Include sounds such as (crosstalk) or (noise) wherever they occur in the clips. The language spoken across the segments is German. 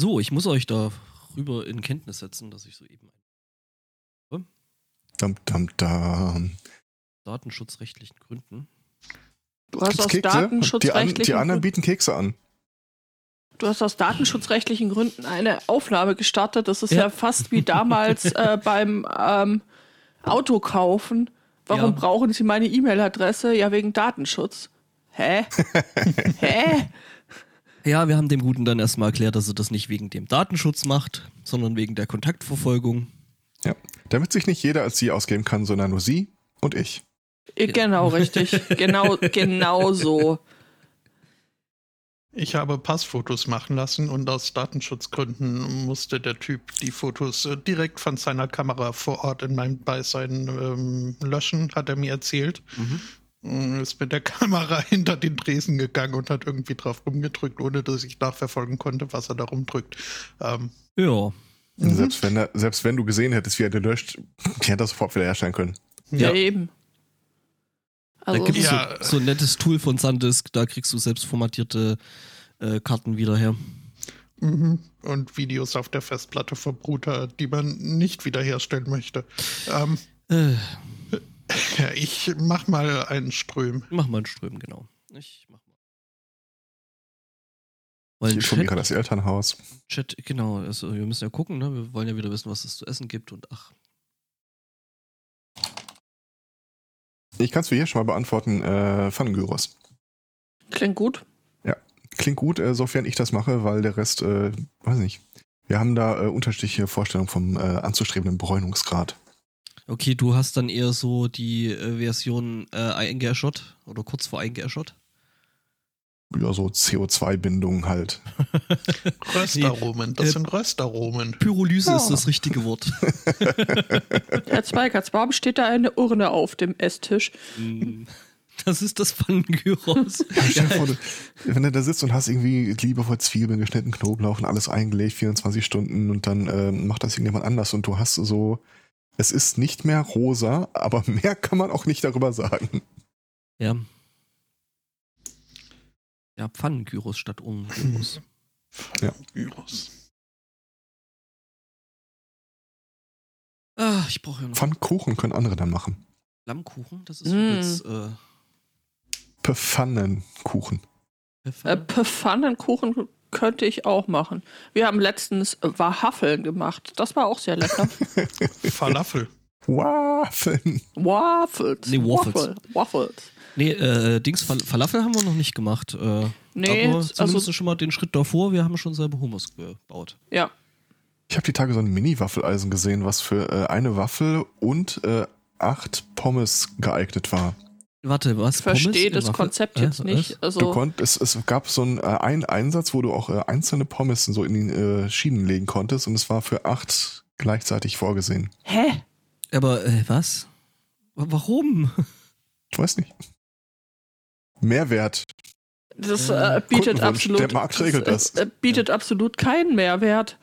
So, ich muss euch darüber in Kenntnis setzen, dass ich soeben Dum, dum, dum. datenschutzrechtlichen Gründen. Du hast Gibt's aus Kekse? Die, an, datenschutzrechtlichen die anderen bieten Kekse an. du hast aus datenschutzrechtlichen Gründen eine Aufnahme gestartet. Das ist Ja. ja, fast wie damals (laughs) äh, beim ähm, Autokaufen. Warum Ja. brauchen Sie meine E-Mail-Adresse? Ja, wegen Datenschutz. Hä? (laughs) Hä? Ja, wir haben dem Guten dann erstmal erklärt, dass er das nicht wegen dem Datenschutz macht, sondern wegen der Kontaktverfolgung. Ja. Damit sich nicht jeder als sie ausgeben kann, sondern nur sie und ich. Genau, richtig. (laughs) Genau, genau so. Ich habe Passfotos machen lassen und aus Datenschutzgründen musste der Typ die Fotos äh, direkt von seiner Kamera vor Ort in meinem Beisein ähm, löschen, hat er mir erzählt. Mm, Ist mit der (laughs) Kamera hinter den Tresen gegangen und hat irgendwie drauf rumgedrückt, ohne dass ich nachverfolgen konnte, was er da rumdrückt. Ähm, Ja. Mhm. Selbst, wenn er, selbst wenn du gesehen hättest, wie er gelöscht, hätte er sofort wieder herstellen können. Ja, Ja. eben. Da Also, gibt es Ja. so, so ein nettes Tool von Sandisk, da kriegst du selbst formatierte äh, Karten wieder her. mhm. Und Videos auf der Festplatte vom Router, die man nicht wiederherstellen möchte. Ähm, Äh, ja, ich mach mal einen Ström. mach mal einen Ström, genau. Ich mach mal. Weil Ich informiere das Elternhaus. Chat, genau, also wir müssen ja gucken, ne? Wir wollen ja wieder wissen, was es zu essen gibt und ach. Ich kann es für hier schon mal beantworten. Äh, Pfannengyros. klingt gut. Klingt gut, äh, sofern ich das mache, weil der Rest, äh, weiß nicht. Wir haben da äh, unterschiedliche Vorstellungen vom äh, anzustrebenden Bräunungsgrad. Okay, du hast dann eher so die äh, Version äh, eingeäschert oder kurz vor eingeäschert. Ja, so CO2-Bindung halt. (laughs) Röstaromen, das äh, sind Röstaromen. Pyrolyse Ja. ist das richtige Wort. (laughs) Herr Zweikatz, warum steht da eine Urne auf dem Esstisch? Mm, das ist das Pfannengyros. (laughs) Vor, du, wenn du da sitzt und hast irgendwie liebevoll Zwiebeln, geschnitten Knoblauch und alles eingelegt, 24 Stunden und dann ähm, macht das irgendjemand anders und du hast so, es ist nicht mehr rosa, aber (laughs) mehr kann man auch nicht darüber sagen. ja. Ja, Pfannengyros statt Urnengyros. (laughs) Ja. Gyros. ah, ich brauche ja noch Pfannkuchen können andere dann machen. Lammkuchen. Das ist Mm. übrigens äh, Pfannenkuchen. Äh, Pfannenkuchen könnte ich auch machen. Wir haben letztens Waffeln gemacht. Das war auch sehr lecker. (laughs) Falafel. Waffeln. Waffles. Nee, Waffles. Waffel, Waffles. Nee, äh, Dings, Fal Falafel haben wir noch nicht gemacht. Äh, Nee, aber also- zumindest schon mal den Schritt davor. Wir haben schon selber Hummus gebaut. Ja. Ich habe die Tage so ein Mini-Waffeleisen gesehen, was für äh, eine Waffel und äh, acht Pommes geeignet war. Warte, was? Ich verstehe Pommes das? Konzept Äh, jetzt nicht. was? Du Also, konntest, es, es gab so einen, äh, einen Einsatz, wo du auch äh, einzelne Pommes so in die äh, Schienen legen konntest und es war für acht gleichzeitig vorgesehen. hä? Aber, äh, was? Warum? Ich weiß nicht. Mehrwert. Das Äh, bietet absolut. Der Markt regelt das. Äh, bietet absolut keinen Mehrwert.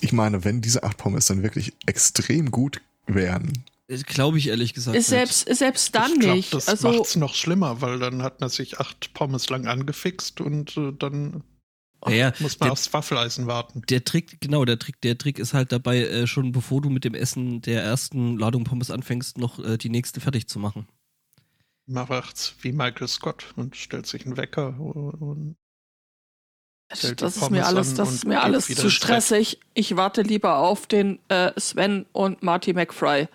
Ich meine, wenn diese acht Pommes dann wirklich extrem gut wären. Glaube ich ehrlich gesagt. Ist nicht. selbst, selbst dann ich glaub, nicht. Das also, macht's noch schlimmer, weil dann hat man sich acht Pommes lang angefixt und äh, dann Ja, muss man der- aufs Waffeleisen warten. Der Trick, genau, der Trick, der Trick ist halt dabei, äh, schon bevor du mit dem Essen der ersten Ladung Pommes anfängst, noch äh, die nächste fertig zu machen. Man macht's wie Michael Scott und stellt sich einen Wecker und stellt die das ist mir alles, das ist mir alles zu stressig. Ich warte lieber auf den äh, Sven und Marty McFry.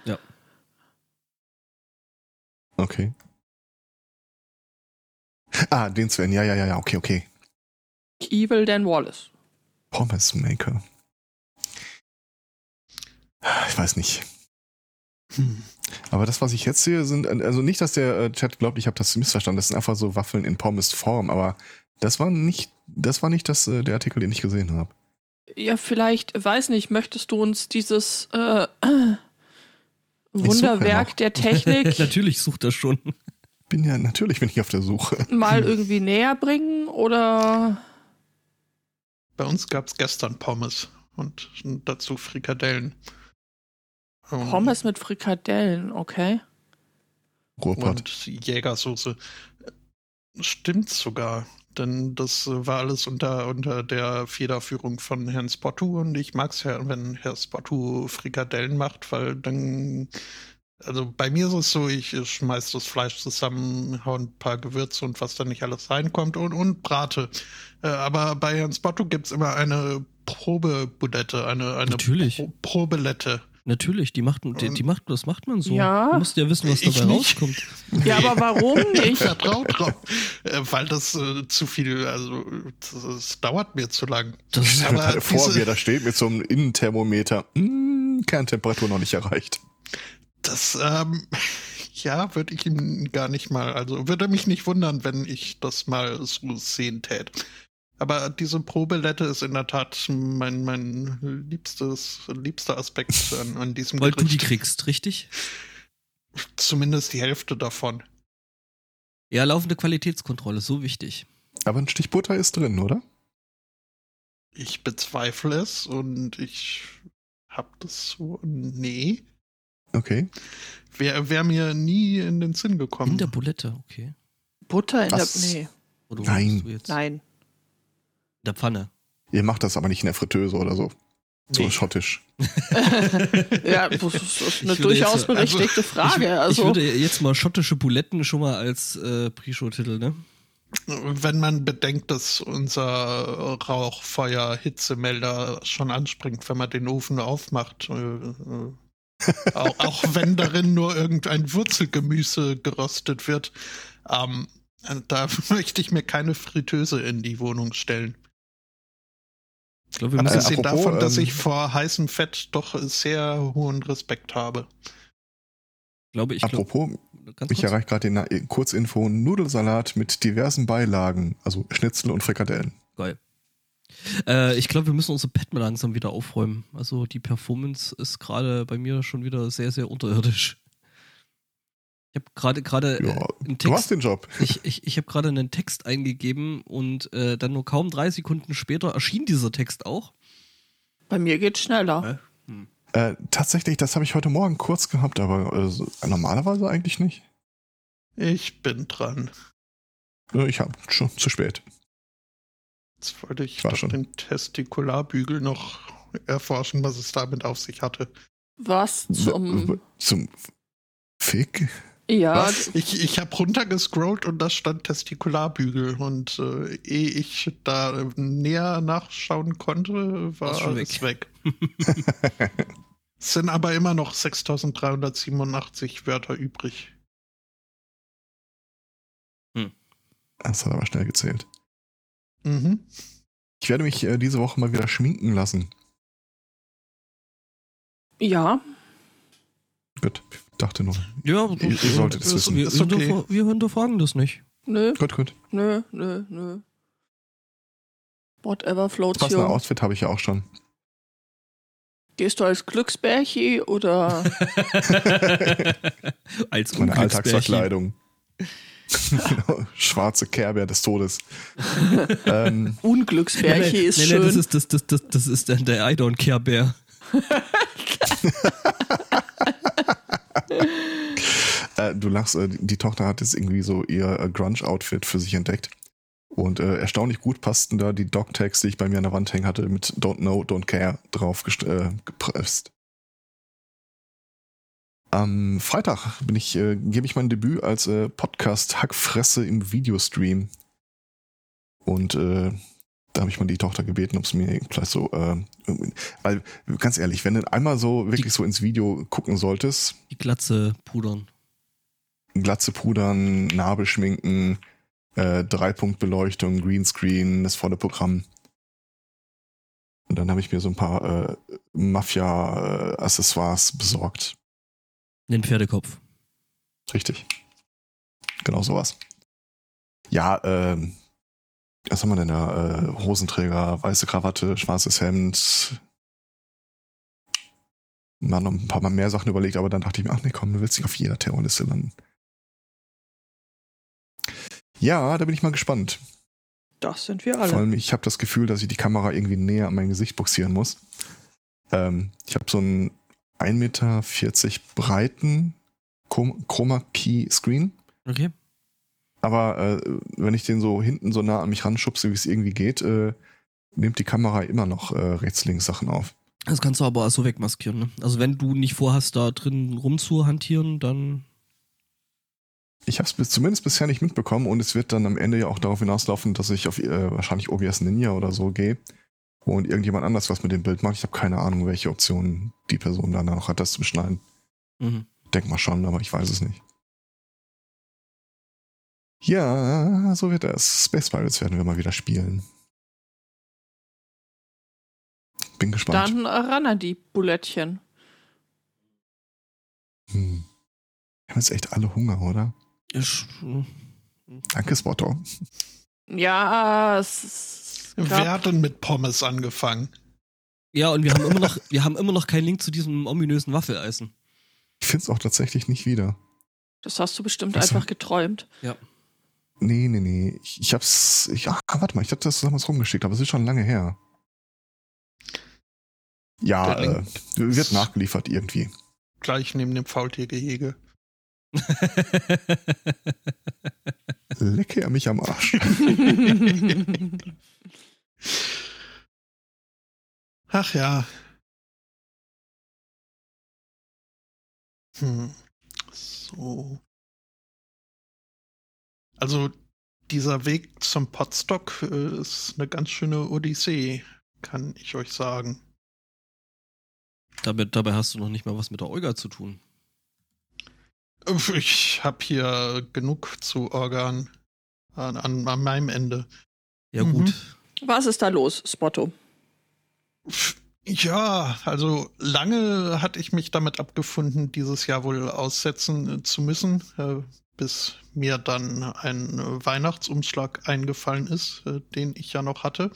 Okay. Ah, den Sven. Ja, ja, ja, ja. Okay, okay. Evil Dan Wallace. Pommes Maker. Ich weiß nicht. Hm. Aber das, was ich jetzt sehe, sind, also nicht, dass der äh, Chat glaubt, ich habe das missverstanden. Das sind einfach so Waffeln in Pommes-Form, aber das war nicht, das war nicht das, äh, der Artikel, den ich gesehen habe. Ja, vielleicht, weiß nicht, möchtest du uns dieses äh, Wunderwerk der Technik (laughs) Natürlich sucht er schon. Bin ja, natürlich bin ich auf der Suche. mal irgendwie näher bringen oder Bei uns gab's gestern Pommes und dazu Frikadellen. Und- Pommes mit Frikadellen, okay? Ruhrpott. und Jägersoße. Stimmt sogar. Denn das war alles unter, unter der Federführung von Herrn Spottu und ich mag es ja, wenn Herr Spottu Frikadellen macht, weil dann, also bei mir ist es so, ich schmeiß das Fleisch zusammen, hau ein paar Gewürze und was da nicht alles reinkommt und, und brate. Äh, aber bei Herrn Spottu gibt es immer eine Probebudette, eine, eine Natürlich. Pro Probelette. Natürlich, die macht, die, die macht, das macht man so. Ja. Du musst ja wissen, was Ich dabei rauskommt. (laughs) Ja, aber warum Ich nicht? vertraue drauf, äh, weil das äh, zu viel, also das, das dauert mir zu lang. Das ist mir Aber vor, er da steht mit so einem Innenthermometer. Hm, Kerntemperatur noch nicht erreicht. Das, ähm, (laughs) ja, würde ich ihm gar nicht mal, also würde mich nicht wundern, wenn ich das mal so sehen tät. Aber diese Probelette ist in der Tat mein, mein liebstes, liebster Aspekt an, an diesem Weil du die kriegst, richtig? Zumindest die Hälfte davon. Ja, laufende Qualitätskontrolle, so wichtig. Aber ein Stich Butter ist drin, oder? Ich bezweifle es und ich hab das so, nee. Okay. Wäre wär mir nie in den Sinn gekommen. In der Bulette, okay. Butter in der. Was? Nee, Oder Nein. machst du jetzt? nein. Der Pfanne. Ihr macht das aber nicht in der Fritteuse oder so. So Nee. schottisch. (laughs) Ja, das ist, eine durchaus jetzt, also, berechtigte Frage. ich, also, ich würde jetzt mal schottische Buletten schon mal als äh, Pre-Show-Titel, ne? Wenn man bedenkt, dass unser Rauchfeuer-Hitzemelder schon anspringt, wenn man den Ofen aufmacht. Äh, äh, auch, auch wenn darin nur irgendein Wurzelgemüse geröstet wird. Ähm, da (laughs) möchte ich mir keine Fritteuse in die Wohnung stellen. Ich glaube, wir müssen. Abgesehen apropos, davon, dass ähm, ich vor heißem Fett doch sehr hohen Respekt habe. glaube ich, glaub, Apropos, ganz mich kurz. erreicht gerade die Na- Kurzinfo Nudelsalat mit diversen Beilagen, also Schnitzel und Frikadellen. Geil. Äh, ich glaube, wir müssen unsere Pet mal langsam wieder aufräumen. Also die Performance ist gerade bei mir schon wieder sehr, sehr unterirdisch. Ich habe gerade gerade Ja, äh, einen du hast Text, den Job. ich, ich, ich habe gerade einen Text eingegeben und äh, dann nur kaum drei Sekunden später erschien dieser Text auch. bei mir geht's schneller. Äh, tatsächlich, das habe ich heute Morgen kurz gehabt, aber äh, so- normalerweise eigentlich nicht. Ich bin dran. Äh, Ich habe schon zu spät. Jetzt wollte ich War doch schon. den Testikularbügel noch erforschen, was es damit auf sich hatte. Was zum. Zum Fick? Ja, Was? Ich, ich habe runtergescrollt und da stand Testikularbügel und äh, ehe ich da näher nachschauen konnte, war War's schon es weg. (laughs) es sind aber immer noch 6387 Wörter übrig. Das hat aber schnell gezählt. Mhm. Ich werde mich äh, diese Woche mal wieder schminken lassen. ja. Gut, dachte nur. Ja, Ihr- ihr solltet es wissen. Wir, Ist okay. wir hinterfragen das nicht. Nö, Gut, gut. nö, nö, nö. Whatever floats Passende you. Outfit habe ich ja auch schon. Gehst du als Glücksbärchi oder. (laughs) Als Meine. Alltagsverkleidung. (laughs) Schwarze Kerber des Todes. (laughs) ähm, Unglücksbärchi nee, nee, ist nee, schön. Nee, das ist, das, das, das, das ist der, der I don't care Bär. Du lachst, äh, die Tochter hat jetzt irgendwie so ihr äh, Grunge-Outfit für sich entdeckt. Und äh, erstaunlich gut passten da die Dog-Tags, die ich bei mir an der Wand hängen hatte, mit Don't Know, Don't Care drauf äh, gepresst. Am Freitag bin ich, äh, gebe ich mein Debüt als äh, Podcast Hackfresse im Videostream. Und äh, da habe ich mal die Tochter gebeten, ob es mir vielleicht so, äh, weil ganz ehrlich, wenn du einmal so wirklich so ins Video gucken solltest, Die Glatze pudern. Glatze pudern, Nabel schminken, äh, Dreipunktbeleuchtung, Greenscreen, das volle Programm. Und dann habe ich mir so ein paar äh, Mafia-Accessoires besorgt. Den Pferdekopf. Richtig. Genau sowas. Ja, ähm, was haben wir denn da? Äh, Hosenträger, weiße Krawatte, schwarzes Hemd. Mal noch ein paar Mal mehr Sachen überlegt, aber dann dachte ich mir, ach nee, komm, du willst nicht auf jeder Terrorliste landen. Ja, da bin ich mal gespannt. Das sind wir Vor alle. allem, ich habe das Gefühl, dass ich die Kamera irgendwie näher an mein Gesicht boxieren muss. Ähm, ich habe so einen 1,40 Meter breiten Chrom- Chroma Key Screen. Okay. Aber äh, wenn ich den so hinten so nah an mich ranschubse, wie es irgendwie geht, äh, nimmt die Kamera immer noch äh, rechts-links Sachen auf. Das kannst du aber auch so wegmaskieren. Ne? Also wenn du nicht vorhast, da drin rumzuhantieren, dann Ich habe es bis, zumindest bisher nicht mitbekommen und es wird dann am Ende ja auch darauf hinauslaufen, dass ich auf äh, wahrscheinlich OBS Ninja oder so gehe und irgendjemand anders was mit dem Bild macht. Ich habe keine Ahnung, welche Optionen die Person dann noch hat, das zu beschneiden. mhm. Denk mal schon, aber ich weiß es nicht. Ja, so wird es. Space Pirates werden wir mal wieder spielen. Bin gespannt. Dann ran an die Bulettchen. Hm. Wir haben jetzt echt alle Hunger, oder? Ich, Danke, Spotto. Ja, es Wer gab, hat denn mit Pommes angefangen? ja, und wir haben immer noch, wir haben immer noch keinen Link zu diesem ominösen Waffeleisen. Ich finde es auch tatsächlich nicht wieder. das hast du bestimmt Was? einfach geträumt. Nee, nee, nee. Ich, ich hab's. Ich, ah, warte mal, ich hab das damals rumgeschickt, aber es ist schon lange her. Ja, äh, wird nachgeliefert irgendwie. Gleich neben dem Faultiergehege. (laughs) Lecke er mich am Arsch. (laughs) Ach ja. Hm. So. Also dieser Weg zum Potstock äh, ist eine ganz schöne Odyssee, kann ich euch sagen. dabei, dabei hast du noch nicht mal was mit der Olga zu tun. Ich habe hier genug zu Organ an, an, an meinem Ende. Ja, Mhm. gut. Was ist da los, Spotto? Ja, also lange hatte ich mich damit abgefunden, dieses Jahr wohl aussetzen äh, zu müssen, äh, bis mir dann ein Weihnachtsumschlag eingefallen ist, äh, den ich ja noch hatte.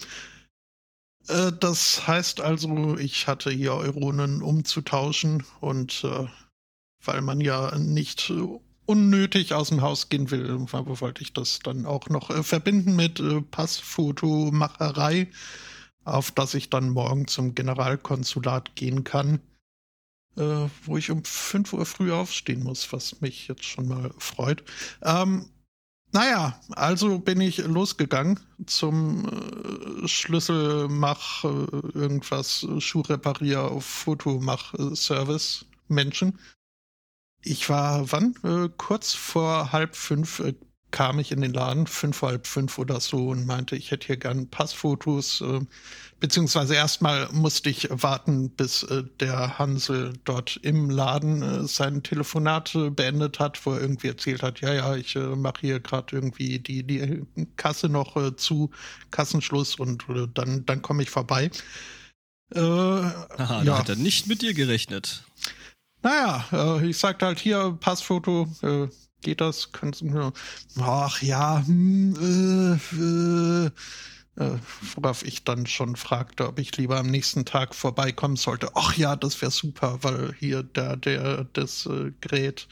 Das heißt also, ich hatte hier Euronen umzutauschen und äh, weil man ja nicht unnötig aus dem Haus gehen will, wollte ich das dann auch noch äh, verbinden mit äh, Passfotomacherei auf das ich dann morgen zum Generalkonsulat gehen kann, äh, wo ich um 5 Uhr früh aufstehen muss, was mich jetzt schon mal freut. Ähm, naja, also bin ich losgegangen zum äh, Schlüsselmach, äh, irgendwas, Schuhreparier, Fotomach-Service Menschen. Ich war, wann? Äh, kurz vor halb fünf äh, kam ich in den Laden, fünf vor halb fünf oder so, und meinte, ich hätte hier gern Passfotos. Äh, beziehungsweise erstmal musste ich warten, bis äh, der Hansel dort im Laden äh, sein Telefonat äh, beendet hat, wo er irgendwie erzählt hat, ja, ja, ich äh, mache hier gerade irgendwie die, die Kasse noch äh, zu, Kassenschluss und dann, dann komme ich vorbei. Aha, da hat er nicht mit dir gerechnet. Naja, äh, ich sagte halt hier, Passfoto, äh, geht das? Kannst du. Ach ja, hm, äh, äh, äh, worauf ich dann schon fragte, ob ich lieber am nächsten Tag vorbeikommen sollte. Ach ja, das wäre super, weil hier der, der, das äh, Gerät,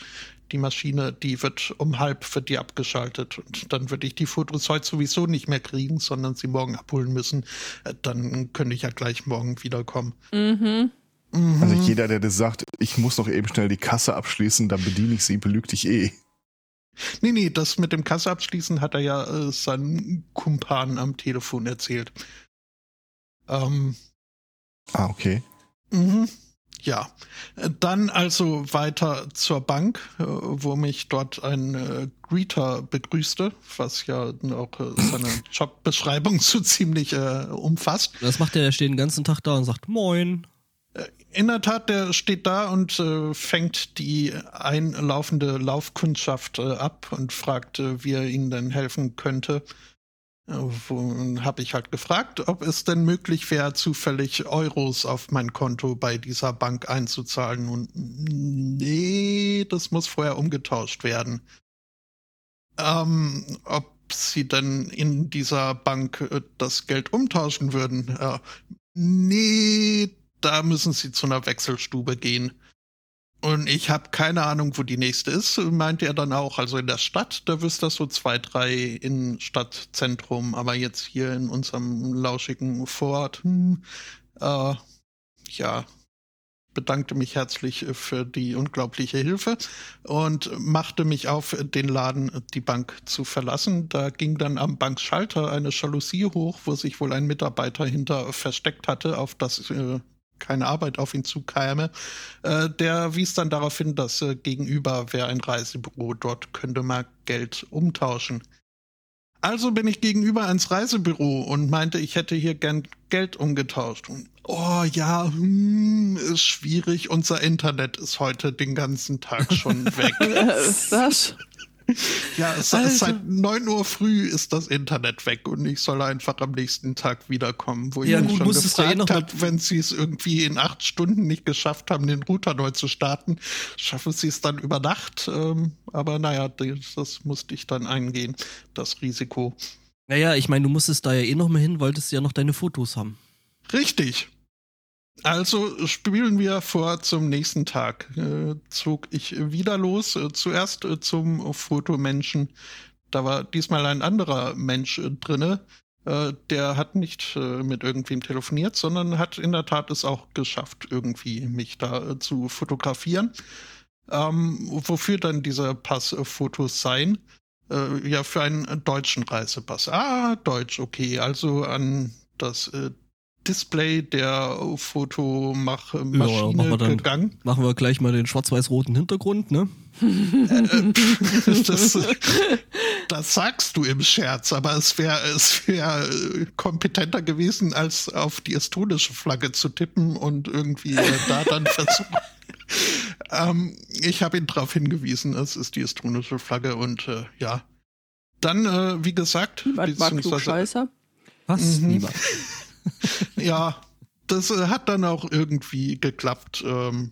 die Maschine, die wird um halb für die abgeschaltet und dann würde ich die Fotos heute sowieso nicht mehr kriegen, sondern sie morgen abholen müssen. Äh, dann könnte ich ja gleich morgen wiederkommen. Mhm. Mhm. Also jeder, der das sagt, ich muss doch eben schnell die Kasse abschließen, dann bediene ich sie, belügt dich eh. Nee, nee, das mit dem Kasse abschließen hat er ja äh, seinen Kumpan am Telefon erzählt. Ähm, Ah, okay. mhm. Ja, dann also weiter zur Bank, äh, wo mich dort ein äh, Greeter begrüßte, was ja auch äh, seine (laughs) Jobbeschreibung so ziemlich äh, umfasst. Das macht er, der steht den ganzen Tag da und sagt Moin. In der Tat, der steht da und äh, fängt die einlaufende Laufkundschaft äh, ab und fragt, äh, wie er ihnen denn helfen könnte. Äh, habe ich halt gefragt, ob es denn möglich wäre, zufällig Euros auf mein Konto bei dieser Bank einzuzahlen. Und nee, das muss vorher umgetauscht werden. Ähm, ob sie denn in dieser Bank äh, das Geld umtauschen würden? Äh, nee, da müssen sie zu einer Wechselstube gehen. Und ich habe keine Ahnung, wo die nächste ist, meinte er dann auch. Also in der Stadt, da wüsste das so zwei, drei in Stadtzentrum, aber jetzt hier in unserem lauschigen Vorort, hm, äh, ja, bedankte mich herzlich für die unglaubliche Hilfe und machte mich auf, den Laden, die Bank zu verlassen. Da ging dann am Bankschalter eine Jalousie hoch, wo sich wohl ein Mitarbeiter hinter versteckt hatte, auf das äh, keine Arbeit auf ihn zukäme. Äh, der wies dann darauf hin, dass äh, gegenüber wäre ein Reisebüro, dort könnte man Geld umtauschen. Also bin ich gegenüber ans Reisebüro und meinte, ich hätte hier gern Geld umgetauscht. Und, oh ja, hm, ist schwierig. Unser Internet ist heute den ganzen Tag schon (laughs) weg. Was? Ja, es, Also. seit 9 Uhr früh ist das Internet weg und ich soll einfach am nächsten Tag wiederkommen, wo ich Ja, mich gut, schon eh gefragt noch habe, wenn sie es irgendwie in acht Stunden nicht geschafft haben, den Router neu zu starten, schaffen sie es dann über Nacht. Ähm, aber naja, das, das musste ich dann eingehen, das Risiko. Naja, ich meine, du musstest da ja eh noch mal hin, wolltest ja noch deine Fotos haben. Richtig. Also spielen wir vor zum nächsten Tag. Äh, zog ich wieder los. Äh, zuerst äh, zum Fotomenschen. Da war diesmal ein anderer Mensch äh, drinne. Äh, der hat nicht äh, mit irgendwem telefoniert, sondern hat in der Tat es auch geschafft, irgendwie mich da zu fotografieren. Ähm, wofür dann diese Passfotos seien? Äh, ja, für einen deutschen Reisepass. Ah, Deutsch, okay. Also an das äh, Display der Fotomachmaschine Ja, machen wir dann. gegangen. Machen wir gleich mal den schwarz-weiß-roten Hintergrund, ne? Äh, das, (laughs) das sagst du im Scherz, aber es wäre es wär äh, kompetenter gewesen, als auf die estonische Flagge zu tippen und irgendwie äh, da dann versuchen. (laughs) ähm, ich habe ihn darauf hingewiesen, es ist die estonische Flagge und äh, ja. Dann, äh, wie gesagt, Niemand mag beziehungsweise- Klugscheißer. Was? Mhm. Niemand. (laughs) (laughs) ja, das äh, hat dann auch irgendwie geklappt. Ähm,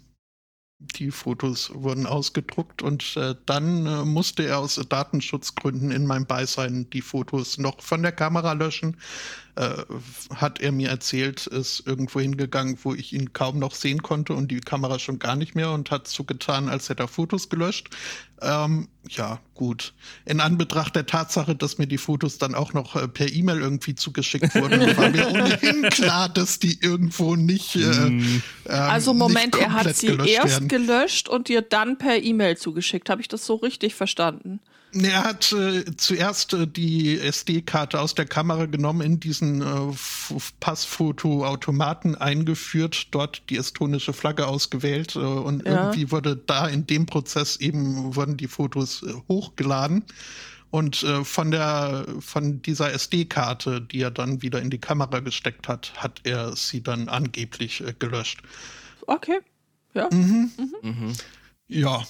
die Fotos wurden ausgedruckt und äh, dann äh, musste er aus Datenschutzgründen in meinem Beisein die Fotos noch von der Kamera löschen. Äh, hat er mir erzählt, ist irgendwo hingegangen, wo ich ihn kaum noch sehen konnte und die Kamera schon gar nicht mehr und hat so getan, als hätte er Fotos gelöscht. Ähm, ja, gut. In Anbetracht der Tatsache, dass mir die Fotos dann auch noch äh, per E-Mail irgendwie zugeschickt wurden, (laughs) war mir ohnehin klar, dass die irgendwo nicht. Äh, Hm. ähm, Also Moment, nicht er hat sie erst werden. gelöscht und dir dann per E-Mail zugeschickt. Habe ich das so richtig verstanden? Er hat äh, zuerst äh, die SD-Karte aus der Kamera genommen, in diesen äh, Passfotoautomaten eingeführt, dort die estonische Flagge ausgewählt äh, und Ja. irgendwie wurde da in dem Prozess eben wurden die Fotos äh, hochgeladen und äh, von der von dieser SD-Karte, die er dann wieder in die Kamera gesteckt hat, hat er sie dann angeblich äh, gelöscht. Okay. Ja. Mhm. Mhm. Ja.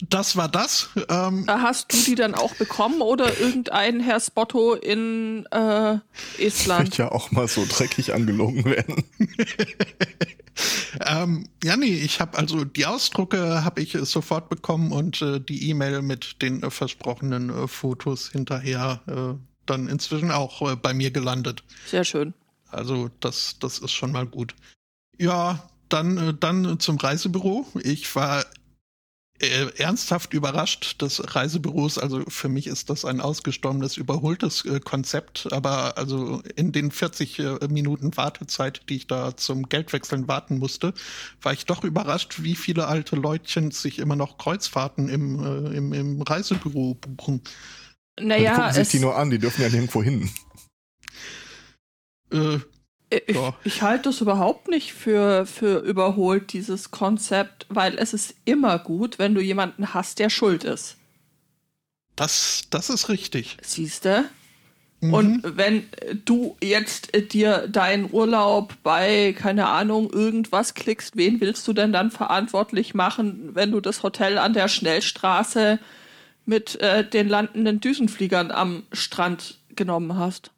Das war das. Ähm, Hast du die dann auch bekommen oder irgendein Herr Spotto in äh, Estland? Möchte ja auch mal so dreckig angelogen werden. (laughs) ähm, ja, nee, ich habe also die Ausdrucke habe ich sofort bekommen und äh, die E-Mail mit den äh, versprochenen äh, Fotos hinterher äh, dann inzwischen auch äh, bei mir gelandet. Sehr schön. Also das, das ist schon mal gut. Ja, dann, äh, dann zum Reisebüro. Ich war äh, ernsthaft überrascht des Reisebüros. Also für mich ist das ein ausgestorbenes, überholtes äh, Konzept. Aber also in den 40 äh, Minuten Wartezeit, die ich da zum Geldwechseln warten musste, war ich doch überrascht, wie viele alte Leutchen sich immer noch Kreuzfahrten im, äh, im, im Reisebüro buchen. die Naja, gucken sich die nur an, die dürfen ja nirgendwo hin. Äh, ich, Ja. ich halte das überhaupt nicht für, für überholt, dieses Konzept, weil es ist immer gut, wenn du jemanden hast, der schuld ist. das, das ist richtig. Siehste? Mhm. Und wenn du jetzt äh, dir deinen Urlaub bei, keine Ahnung, irgendwas klickst, wen willst du denn dann verantwortlich machen, wenn du das Hotel an der Schnellstraße mit äh, den landenden Düsenfliegern am Strand genommen hast?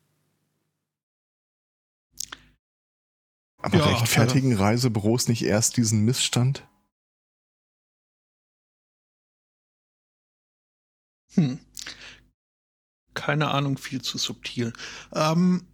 Aber Ja, rechtfertigen Reisebüros nicht erst diesen Missstand? Hm. Keine Ahnung, viel zu subtil. Ähm,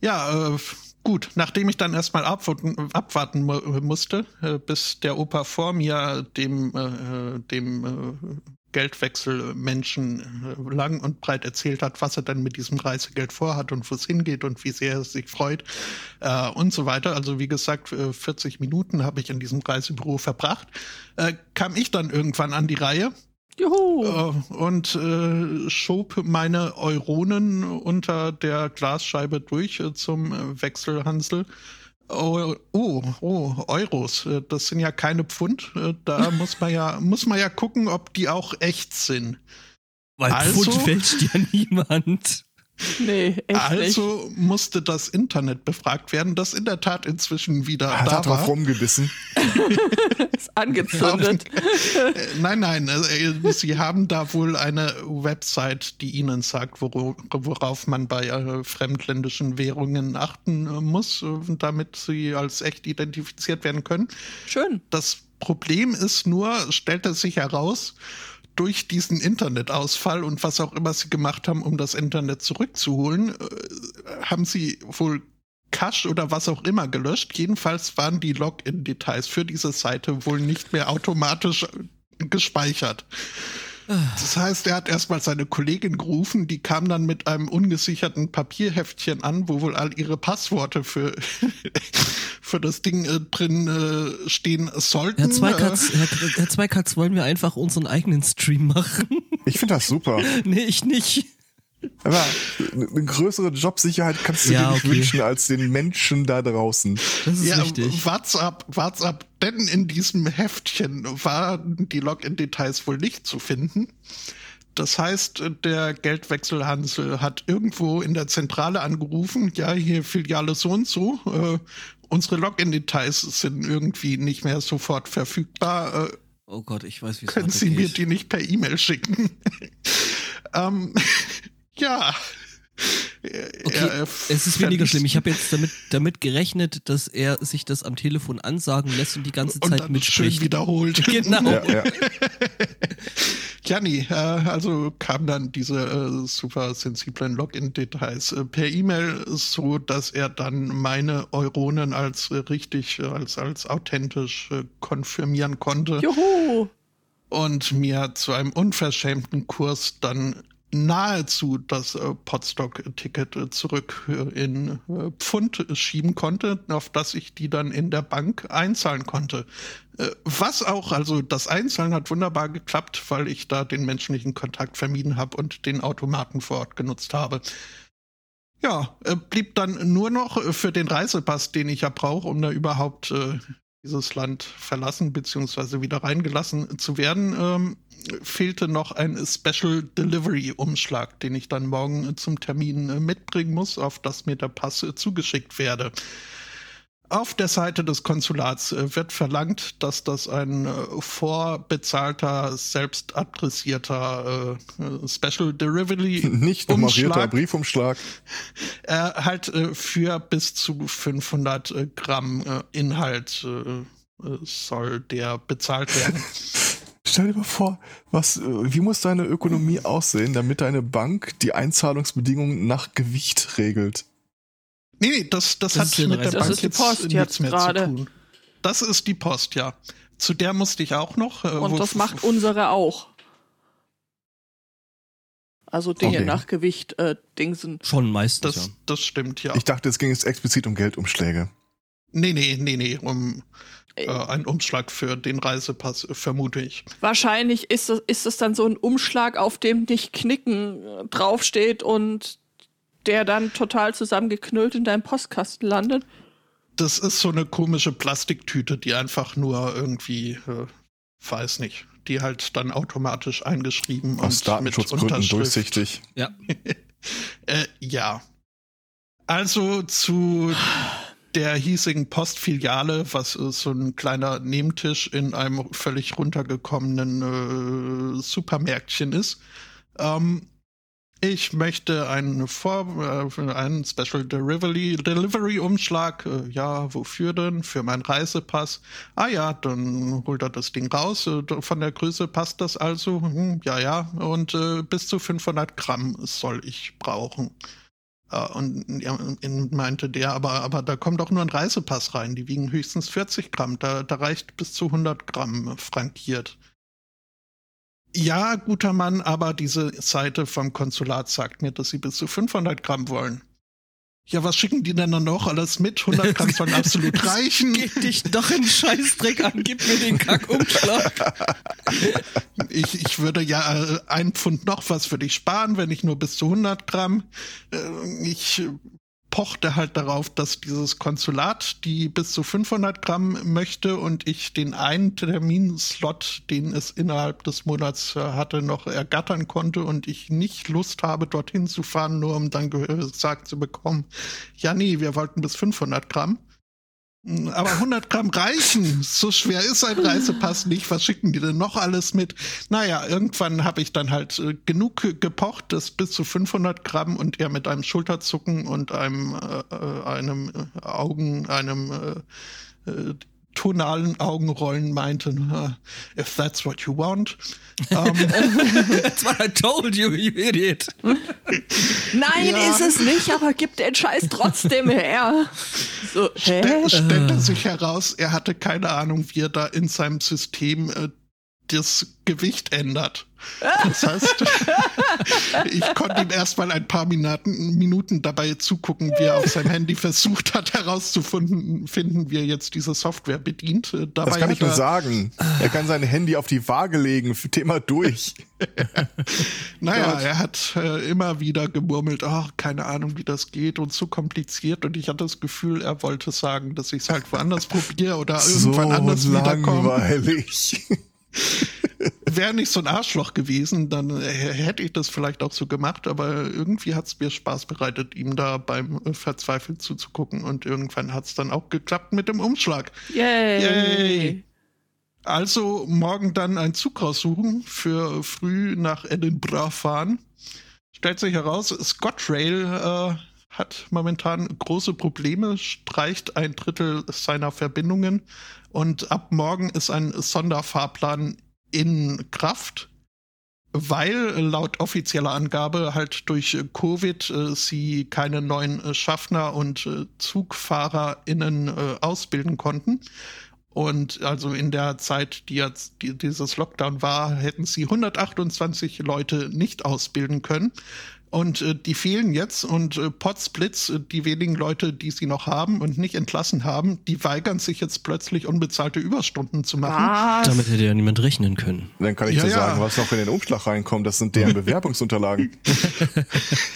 Ja, äh, gut. Nachdem ich dann erstmal abwarten, abwarten mu musste, äh, bis der Opa vor mir dem, äh, dem äh, Geldwechselmenschen äh, lang und breit erzählt hat, was er dann mit diesem Reisegeld vorhat und wo es hingeht und wie sehr er sich freut äh, und so weiter. Also wie gesagt, 40 Minuten habe ich in diesem Reisebüro verbracht. Äh, kam ich dann irgendwann an die Reihe Juhu. äh, und äh, schob meine Euronen unter der Glasscheibe durch äh, zum äh, Wechselhansel. Oh, oh, oh, Euros. Äh, Das sind ja keine Pfund. Da muss man ja, (laughs) muss man ja gucken, ob die auch echt sind. Weil Also- Pfund fälscht ja niemand. Nee, echt nicht. Also musste das Internet befragt werden, das in der Tat inzwischen wieder Hat da er drauf war. rumgebissen. (laughs) Ist angezündet. Äh, Nein, nein, äh, sie haben da wohl eine Website, die ihnen sagt, worauf man bei äh, fremdländischen Währungen achten äh, muss, äh, damit sie als echt identifiziert werden können. Schön. Das Problem ist nur, stellte sich heraus, durch diesen Internetausfall und was auch immer sie gemacht haben, um das Internet zurückzuholen, äh, haben sie wohl Cache oder was auch immer gelöscht. Jedenfalls waren die Login-Details für diese Seite wohl nicht mehr automatisch äh, gespeichert. Das heißt, er hat erstmal seine Kollegin gerufen, die kam dann mit einem ungesicherten Papierheftchen an, wo wohl all ihre Passworte für, (laughs) für das Ding äh, drin äh, stehen sollten. Herr Zweikatz, Herr, Herr Zweikatz, wollen wir einfach unseren eigenen Stream machen? Ich finde das super. (laughs) nee, ich nicht. Aber eine größere Jobsicherheit kannst du Ja, dir nicht okay. wünschen als den Menschen da draußen. Das ist Ja, richtig. WhatsApp, WhatsApp, denn in diesem Heftchen waren die Login-Details wohl nicht zu finden. Das heißt, der Geldwechselhansel hat irgendwo in der Zentrale angerufen, ja, hier Filiale so und so, äh, unsere Login-Details sind irgendwie nicht mehr sofort verfügbar. Äh, Oh Gott, ich weiß, wie es können Sie mir die nicht per E-Mail schicken? (laughs) ähm, (laughs) ja. Okay, Er, es ist weniger schlimm. Ich habe jetzt damit, damit gerechnet, dass er sich das am Telefon ansagen lässt und die ganze und Zeit dann schön mitspricht. wiederholt. (laughs) Genau. Ja, ja. Nee, äh, also kamen dann diese äh, super sensiblen Login-Details äh, per E-Mail, so dass er dann meine Euronen als äh, richtig, äh, als, als authentisch äh, konfirmieren konnte Juhu. und mir zu einem unverschämten Kurs dann nahezu das äh, Potstock-Ticket äh, zurück äh, in Pfund schieben konnte, auf das ich die dann in der Bank einzahlen konnte. Was auch, also das Einzahlen hat wunderbar geklappt, weil ich da den menschlichen Kontakt vermieden habe und den Automaten vor Ort genutzt habe. Ja, blieb dann nur noch für den Reisepass, den ich ja brauche, um da überhaupt dieses Land verlassen bzw. wieder reingelassen zu werden, ähm, fehlte noch ein Special Delivery Umschlag, den ich dann morgen zum Termin äh, mitbringen muss, auf das mir der Pass äh, zugeschickt werde. Auf der Seite des Konsulats äh, wird verlangt, dass das ein äh, vorbezahlter, selbst adressierter äh, Special Delivery (laughs) Nicht nummerierter Umschlag Briefumschlag. (laughs) äh, halt äh, für bis zu 500 äh, Gramm Inhalt soll der bezahlt werden. (laughs) Stell dir mal vor, was, wie muss deine Ökonomie aussehen, damit deine Bank die Einzahlungsbedingungen nach Gewicht regelt? Nee, nee, das, das, Das hat mit der Bank ist die jetzt Post nichts jetzt mehr gerade. zu tun. Das ist die Post, ja. Zu der musste ich auch noch. äh, Und wo- das macht unsere auch. Also Dinge Okay. nach Gewicht äh, dingsen. Schon meistens, Das, ja. das stimmt, ja. Ich dachte, es ging jetzt explizit um Geldumschläge. nee, nee, nee, nee, um Äh, äh, einen Umschlag für den Reisepass, äh, vermute ich. Wahrscheinlich ist das, ist das dann so ein Umschlag, auf dem nicht Knicken äh, draufsteht und der dann total zusammengeknüllt in deinem Postkasten landet. Das ist so eine komische Plastiktüte, die einfach nur irgendwie, äh, weiß nicht, die halt dann automatisch eingeschrieben Aus und Datenschutzgründen mit Unterschrift. durchsichtig. Ja. (laughs) Äh, ja. Also zu der hiesigen Postfiliale, was äh, so ein kleiner Nebentisch in einem völlig runtergekommenen äh, Supermärktchen ist. Ähm, ich möchte einen, Vor äh, einen Special Delivery, Delivery Umschlag. Äh, ja, wofür denn? Für meinen Reisepass. Ah ja, dann holt er das Ding raus. Äh, von der Größe passt das also. Hm, ja, ja. Und bis zu 500 Gramm soll ich brauchen. Und meinte der, aber, aber da kommt auch nur ein Reisepass rein. Die wiegen höchstens 40 Gramm. Da, da reicht bis zu 100 Gramm frankiert. Ja, guter Mann, aber diese Seite vom Konsulat sagt mir, dass sie bis zu 500 Gramm wollen. Ja, was schicken die denn dann noch alles mit? 100 Gramm sollen (laughs) absolut reichen. Geht dich doch in Scheißdreck an, gib mir den Kackumschlag. (laughs) ich, ich würde ja äh, ein Pfund noch was für dich sparen, wenn ich nur bis zu 100 Gramm. Äh, ich pochte halt darauf, dass dieses Konsulat die bis zu 500 Gramm möchte und ich den einen Terminslot, den es innerhalb des Monats äh, hatte, noch ergattern konnte und ich nicht Lust habe, dorthin zu fahren, nur um dann gesagt zu bekommen, ja nee, wir wollten bis 500 Gramm. Aber 100 Gramm reichen. So schwer ist ein Reisepass nicht. Was schicken die denn noch alles mit? Naja, irgendwann habe ich dann halt äh, genug gepocht, dass bis zu 500 Gramm und er mit einem Schulterzucken und einem, äh, äh einem äh, Augen, einem äh, tonalen Augenrollen meinte, if that's what you want. Um, (laughs) that's what I told you, you idiot. Nein, ja. ist es nicht, aber gib den Scheiß trotzdem her. So, hä? stellte sich heraus, er hatte keine Ahnung, wie er da in seinem System äh, das Gewicht ändert. Das heißt, (laughs) (laughs) ich konnte ihm erstmal ein paar Minuten, Minuten dabei zugucken, wie er auf seinem Handy versucht hat herauszufinden, wie er jetzt diese Software bedient. Dabei das kann ich nur sagen. Er kann sein Handy auf die Waage legen, (laughs) Thema durch. naja, Gott. er hat äh, immer wieder gemurmelt, ach, keine Ahnung, wie das geht und so kompliziert. Und ich hatte das Gefühl, er wollte sagen, dass ich es halt woanders probiere oder irgendwann so anders wiederkomme. langweilig. Wäre nicht so ein Arschloch gewesen, dann hätte ich das vielleicht auch so gemacht, aber irgendwie hat es mir Spaß bereitet, ihm da beim Verzweifeln zuzugucken und irgendwann hat es dann auch geklappt mit dem Umschlag. Yay! Yay. Also morgen dann einen Zug raussuchen für früh nach Edinburgh fahren. Stellt sich heraus, ScotRail äh, hat momentan große Probleme, streicht ein Drittel seiner Verbindungen und ab morgen ist ein Sonderfahrplan in Kraft, weil laut offizieller Angabe halt durch Covid äh, sie keine neuen äh, Schaffner und äh, ZugfahrerInnen äh, ausbilden konnten. Und also in der Zeit, die jetzt die, dieses Lockdown war, hätten sie 128 Leute nicht ausbilden können. Und äh, die fehlen jetzt und äh, Potsblitz, äh, die wenigen Leute, die sie noch haben und nicht entlassen haben, die weigern sich jetzt plötzlich unbezahlte Überstunden zu machen. Was? Damit hätte ja niemand rechnen können. Dann kann ich ja, dir ja. sagen, was noch in den Umschlag reinkommt, das sind deren Bewerbungsunterlagen.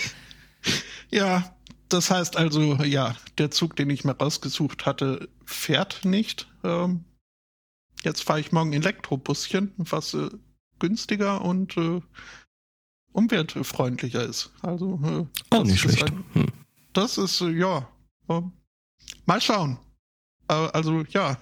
(laughs) ja, das heißt also, ja, der Zug, den ich mir rausgesucht hatte, fährt nicht. Ähm, jetzt fahre ich morgen Elektrobuschen, was äh, günstiger und äh, umweltfreundlicher ist. Also äh, auch nicht schlecht. Ein, hm. Das ist äh, ja äh, mal schauen. Äh, also ja,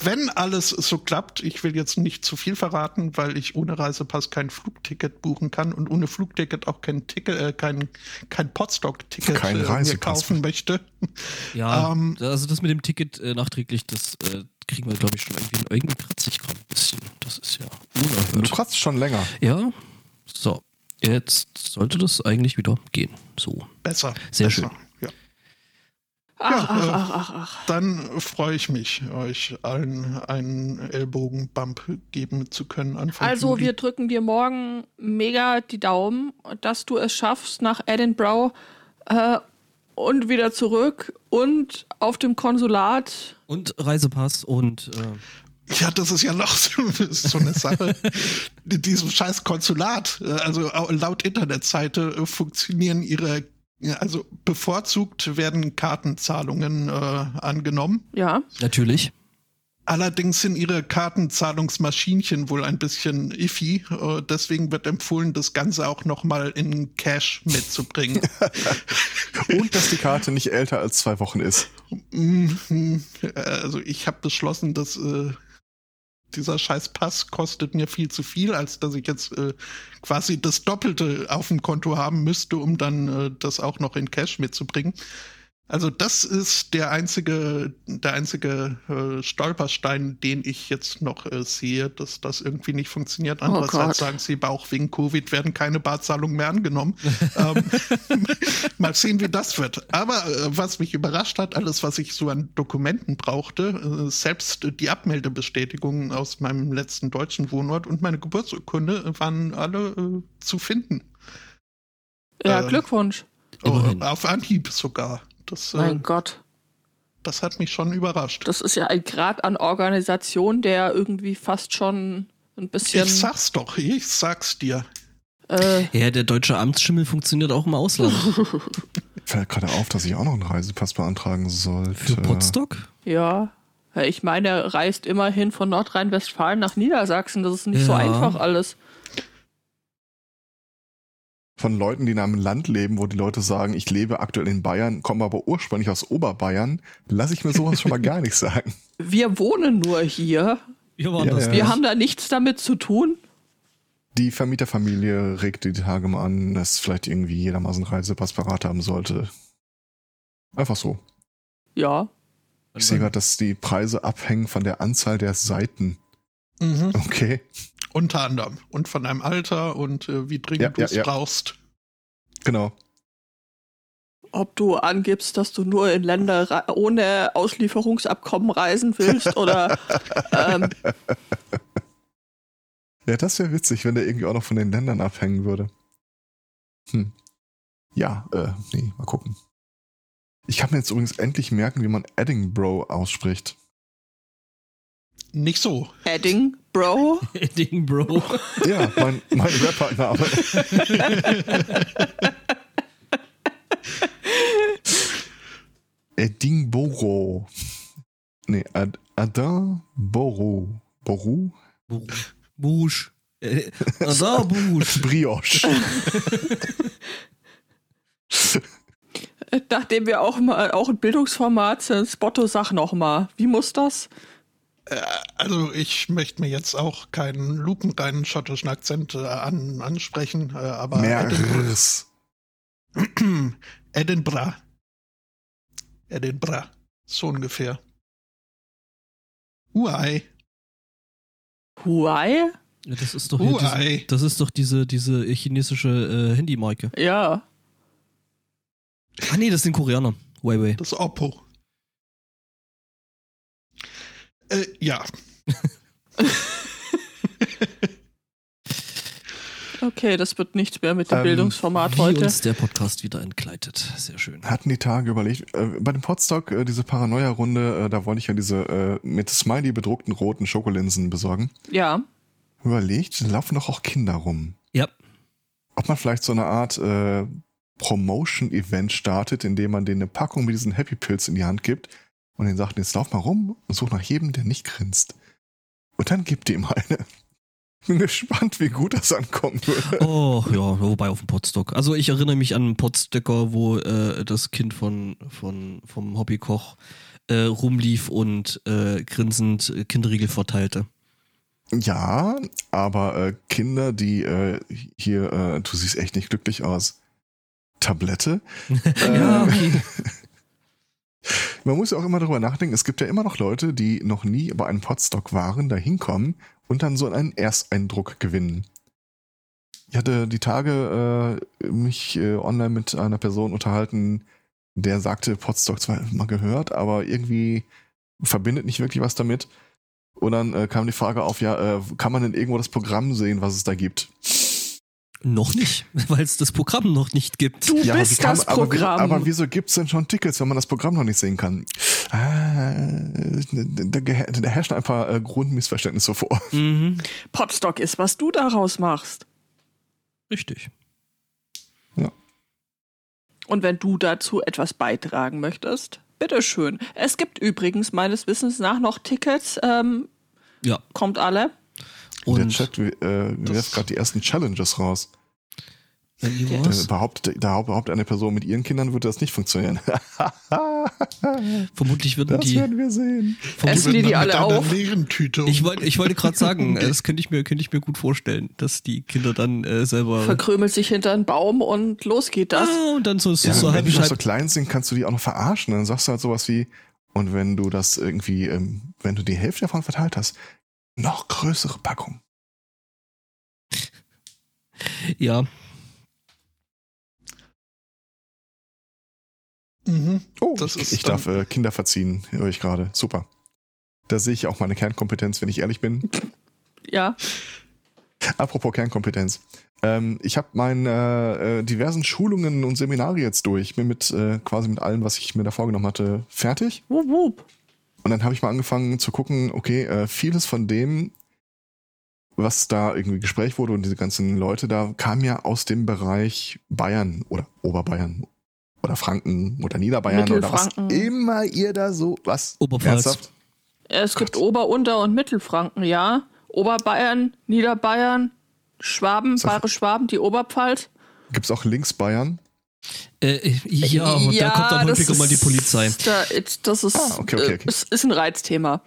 wenn alles so klappt, ich will jetzt nicht zu viel verraten, weil ich ohne Reisepass kein Flugticket buchen kann und ohne Flugticket auch kein Ticket, äh, kein, kein Podstock-Ticket kein äh, mir kaufen möchte. (laughs) Ja, ähm, also das mit dem Ticket äh, nachträglich, das äh, kriegen wir, glaube ich, schon irgendwie, irgendwie kratze ich gerade ein bisschen. Das ist ja unerhört. Du kratzt schon länger. Ja, so. Jetzt sollte das eigentlich wieder gehen. So. Besser. Sehr besser. schön. Ja. Ach, ja, ach, ach, ach, ach. Dann freue ich mich, euch allen einen Ellbogenbump geben zu können. Anfang also, Juli. wir drücken dir morgen mega die Daumen, dass du es schaffst, nach Edinburgh äh, und wieder zurück und auf dem Konsulat. Und Reisepass und. Äh ja, das ist ja noch so, (laughs) so eine Sache. In diesem scheiß Konsulat, äh, also laut Internetseite äh, funktionieren ihre, also bevorzugt werden Kartenzahlungen äh, angenommen. Ja. Natürlich. Allerdings sind ihre Kartenzahlungsmaschinchen wohl ein bisschen iffy. Äh, deswegen wird empfohlen, das Ganze auch nochmal in Cash mitzubringen. (laughs) Und dass die Karte nicht älter als zwei Wochen ist. Mhm. Also ich habe beschlossen, dass äh, dieser scheiß Pass kostet mir viel zu viel, als dass ich jetzt äh, quasi das Doppelte auf dem Konto haben müsste, um dann äh, das auch noch in Cash mitzubringen. Also das ist der einzige, der einzige äh, Stolperstein, den ich jetzt noch äh, sehe, dass das irgendwie nicht funktioniert. Oh Andererseits Gott. sagen sie, auch wegen Covid werden keine Barzahlungen mehr angenommen. (laughs) ähm, (laughs) mal sehen, wie das wird. Aber äh, was mich überrascht hat, alles, was ich so an Dokumenten brauchte, äh, selbst die Abmeldebestätigung aus meinem letzten deutschen Wohnort und meine Geburtsurkunde waren alle äh, zu finden. Ja, Ähm, Glückwunsch. Oh, auf Anhieb sogar. Das, äh, Mein Gott. das hat mich schon überrascht. Das ist ja ein Grad an Organisation, der irgendwie fast schon ein bisschen. Ich sag's doch, ich sag's dir. Äh, Ja, der deutsche Amtsschimmel funktioniert auch im Ausland. (laughs) Fällt gerade auf, dass ich auch noch einen Reisepass beantragen sollte. Für Potsdok? ja. Ich meine, er reist immerhin von Nordrhein-Westfalen nach Niedersachsen. Das ist nicht so Ja. einfach alles. Von Leuten, die in einem Land leben, wo die Leute sagen, ich lebe aktuell in Bayern, komme aber ursprünglich aus Oberbayern, lasse ich mir sowas schon mal gar nicht sagen. (laughs) Wir wohnen nur hier. Ja, waren Ja, das ja. Wir haben da nichts damit zu tun. Die Vermieterfamilie regte die Tage mal an, dass vielleicht irgendwie jeder mal so einen Reisepass parat haben sollte. Einfach so. Ja. Ich sehe gerade, dass die Preise abhängen von der Anzahl der Seiten. Okay. Unter anderem. Und von deinem Alter und äh, wie dringend Ja, du es ja. brauchst. Genau. Ob du angibst, dass du nur in Länder ohne Auslieferungsabkommen reisen willst oder (laughs) ähm, Ja, das wäre witzig, wenn der irgendwie auch noch von den Ländern abhängen würde. Hm. Ja, äh, nee, mal gucken. Ich kann mir jetzt übrigens endlich merken, wie man Edinburgh ausspricht. Nicht so. Adding, Bro. (laughs) Ding, Bro. Ja, mein, mein Rappername. Edinburgh. Nee, Ad Adin Boru. Boru? Busch. Äh, da, Busch. Brioche. Nachdem wir auch mal auch ein Bildungsformat sind, Spotto, sag noch mal, wie muss das? Also ich möchte mir jetzt auch keinen lupenreinen schottischen Akzent äh, an, ansprechen, äh, aber Edinburgh, Mers. (clears throat) Edinburgh. Edinburgh. So ungefähr. Uai. Huawei? Ja, das ist doch hier diese, das ist doch diese, diese chinesische äh, Handymarke. Ja. Ah nee, das sind Koreaner. Huawei. Das Oppo. Äh, ja. (laughs) Okay, das wird nichts mehr mit dem Ähm, Bildungsformat Wie heute. uns der Podcast wieder entgleitet. Sehr schön. Hatten die Tage überlegt, äh, bei dem Podstock, äh, diese Paranoia-Runde, äh, da wollte ich ja diese äh, mit Smiley bedruckten roten Schokolinsen besorgen. Ja. Überlegt, da laufen doch auch Kinder rum. Ja. Ob man vielleicht so eine Art äh, Promotion-Event startet, indem man denen eine Packung mit diesen Happy Pills in die Hand gibt und denen sagt, jetzt lauf mal rum und such nach jedem, der nicht grinst. Und dann gibt ihm eine. Bin gespannt, wie gut das würde. Oh, ja, wobei auf dem Potstock. Also ich erinnere mich an einen Potstocker, wo äh, das Kind von, von, vom Hobbykoch äh, rumlief und äh, grinsend äh, Kinderriegel verteilte. Ja, aber äh, Kinder, die äh, hier, du siehst echt nicht glücklich aus. Tablette? (laughs) ja, okay. (laughs) Man muss ja auch immer darüber nachdenken, es gibt ja immer noch Leute, die noch nie bei einem Podstock waren, da hinkommen und dann so einen Ersteindruck gewinnen. Ich hatte die Tage äh, mich äh, online mit einer Person unterhalten, der sagte, Podstock zwar mal gehört, aber irgendwie verbindet nicht wirklich was damit. Und dann äh, kam die Frage auf, ja, äh, kann man denn irgendwo das Programm sehen, was es da gibt? Noch nicht, (laughs) weil es das Programm noch nicht gibt. Du Ja, aber bist kann- das aber, Programm. Aber, wieso gibt's denn schon Tickets, wenn man das Programm noch nicht sehen kann? Ah, da, da, herrschen ein paar äh, Grundmissverständnisse vor. Mhm. Podstock ist, was du daraus machst. Richtig. Und wenn du dazu etwas beitragen möchtest, bitteschön. Es gibt übrigens meines Wissens nach noch Tickets. Ähm, Ja. kommt alle. Der Und Chat äh, wirft gerade die ersten Challenges raus. Ja. Da behauptet, da behauptet eine Person, mit ihren Kindern würde das nicht funktionieren. (laughs) Vermutlich würden Das die. werden wir sehen. Essen die die alle auf? um- Ich wollte, ich wollte gerade sagen, (laughs) das könnte ich mir, könnte ich mir gut vorstellen, dass die Kinder dann äh, selber. Verkrümelt sich hinter einen Baum und los geht das. Ah, und dann so, so, Ja, so wenn die noch so klein sind, kannst du die auch noch verarschen. Dann sagst du halt sowas wie, und wenn du das irgendwie, ähm, wenn du die Hälfte davon verteilt hast, noch größere Packung. (laughs) ja. Mhm. Oh, Das ich, ist ich darf äh, Kinder verziehen, höre ich gerade. Super. Da sehe ich auch meine Kernkompetenz, wenn ich ehrlich bin. Ja. Apropos Kernkompetenz. Ähm, ich habe meine äh, diversen Schulungen und Seminare jetzt durch. Bin mit äh, quasi mit allem, was ich mir da vorgenommen hatte, fertig. Wup, wup. Und dann habe ich mal angefangen zu gucken, okay, äh, vieles von dem, was da irgendwie Gespräch wurde und diese ganzen Leute da, kam ja aus dem Bereich Bayern oder Oberbayern oder Franken oder Niederbayern oder was Mittelfranken. immer ihr da so, was? Oberpfalz. Ernsthaft? Es gibt Ober-, Unter- und Mittelfranken, ja. Oberbayern, Niederbayern, Schwaben, So. Bayerisch Schwaben, die Oberpfalz. Gibt's auch Linksbayern? Äh, ja, und da kommt dann häufiger mal die ist- Polizei. Da, das ist, Ah, okay, okay, okay. Äh, es ist ein Reizthema.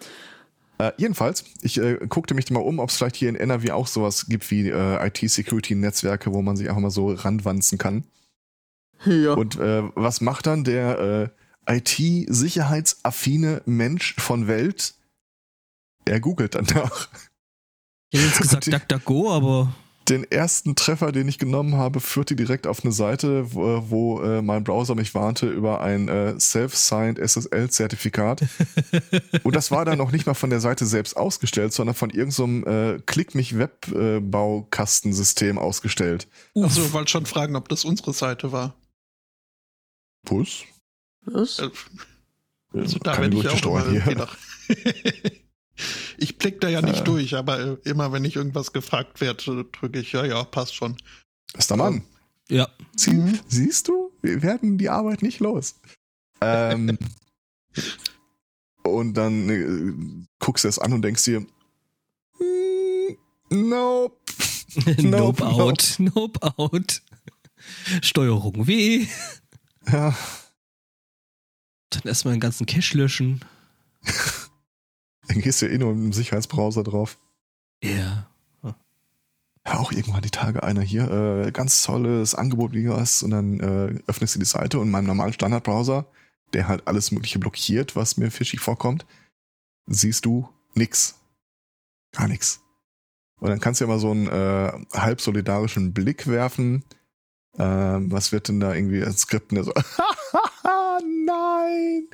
Äh, jedenfalls, ich äh, guckte mich mal um, ob es vielleicht hier in NRW auch sowas gibt wie äh, IT-Security-Netzwerke, wo man sich einfach mal so ranwanzen kann. Ja. Und äh, was macht dann der äh, IT-sicherheitsaffine Mensch von Welt? Er googelt danach. Ich hätte jetzt gesagt (laughs) DuckDuckGo, aber Den ersten Treffer, den ich genommen habe, führte direkt auf eine Seite, wo, wo äh, mein Browser mich warnte über ein äh, Self-Signed SSL-Zertifikat. (laughs) Und das war dann noch nicht mal von der Seite selbst ausgestellt, sondern von irgendeinem äh, Klick-mich-Web-Baukastensystem ausgestellt. Also, wollte schon fragen, ob das unsere Seite war. Puss. Was? Äh, Also, da Keine bin ich auch hier. (laughs) ich blick da ja nicht Äh. durch, aber äh, immer wenn ich irgendwas gefragt werde, drücke ich, ja, ja, passt schon. Bester Mann. ja. Sie, Mhm. Siehst du, wir werden die Arbeit nicht los. Ähm, (laughs) und dann äh, guckst du es an und denkst dir, "Mm, nope. (laughs) nope, Nope, out, nope out. Steuerung W. Ja, Dann erstmal den ganzen Cache löschen. (laughs) dann gehst du ja eh nur im Sicherheitsbrowser drauf. Ja. Ja, auch irgendwann die Tage einer hier, äh, ganz tolles Angebot wie was und dann äh, öffnest du die Seite und in meinem normalen Standardbrowser, der halt alles mögliche blockiert, was mir fischig vorkommt, siehst du nix. Gar nix. Und dann kannst du ja mal so einen äh, halb solidarischen Blick werfen. Ähm, was wird denn da irgendwie als Skripten? Der so, (laughs) nein,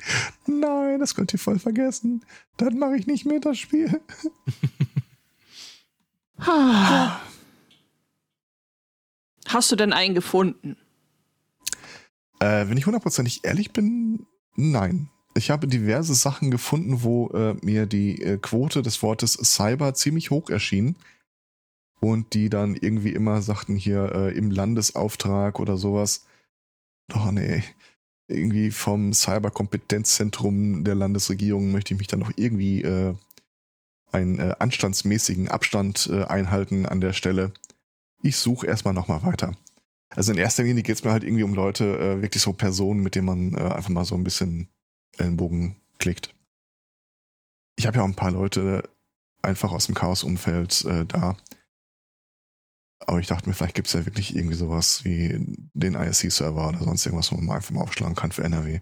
nein, das könnt ihr voll vergessen. Dann mache ich nicht mit das Spiel. (laughs) Ah. Hast du denn einen gefunden? Äh, wenn ich hundertprozentig ehrlich bin, nein. Ich habe diverse Sachen gefunden, wo äh, mir die äh, Quote des Wortes Cyber ziemlich hoch erschien. Und die dann irgendwie immer sagten hier äh, im Landesauftrag oder sowas. Doch, nee. Irgendwie vom Cyberkompetenzzentrum der Landesregierung möchte ich mich dann noch irgendwie äh, einen äh, anstandsmäßigen Abstand äh, einhalten an der Stelle. Ich suche erstmal nochmal weiter. Also in erster Linie geht es mir halt irgendwie um Leute, äh, wirklich so Personen, mit denen man äh, einfach mal so ein bisschen Ellenbogen klickt. Ich habe ja auch ein paar Leute einfach aus dem Chaos-Umfeld äh, da. Aber ich dachte mir, vielleicht gibt es ja wirklich irgendwie sowas wie den ISC-Server oder sonst irgendwas, wo man einfach mal aufschlagen kann für NRW.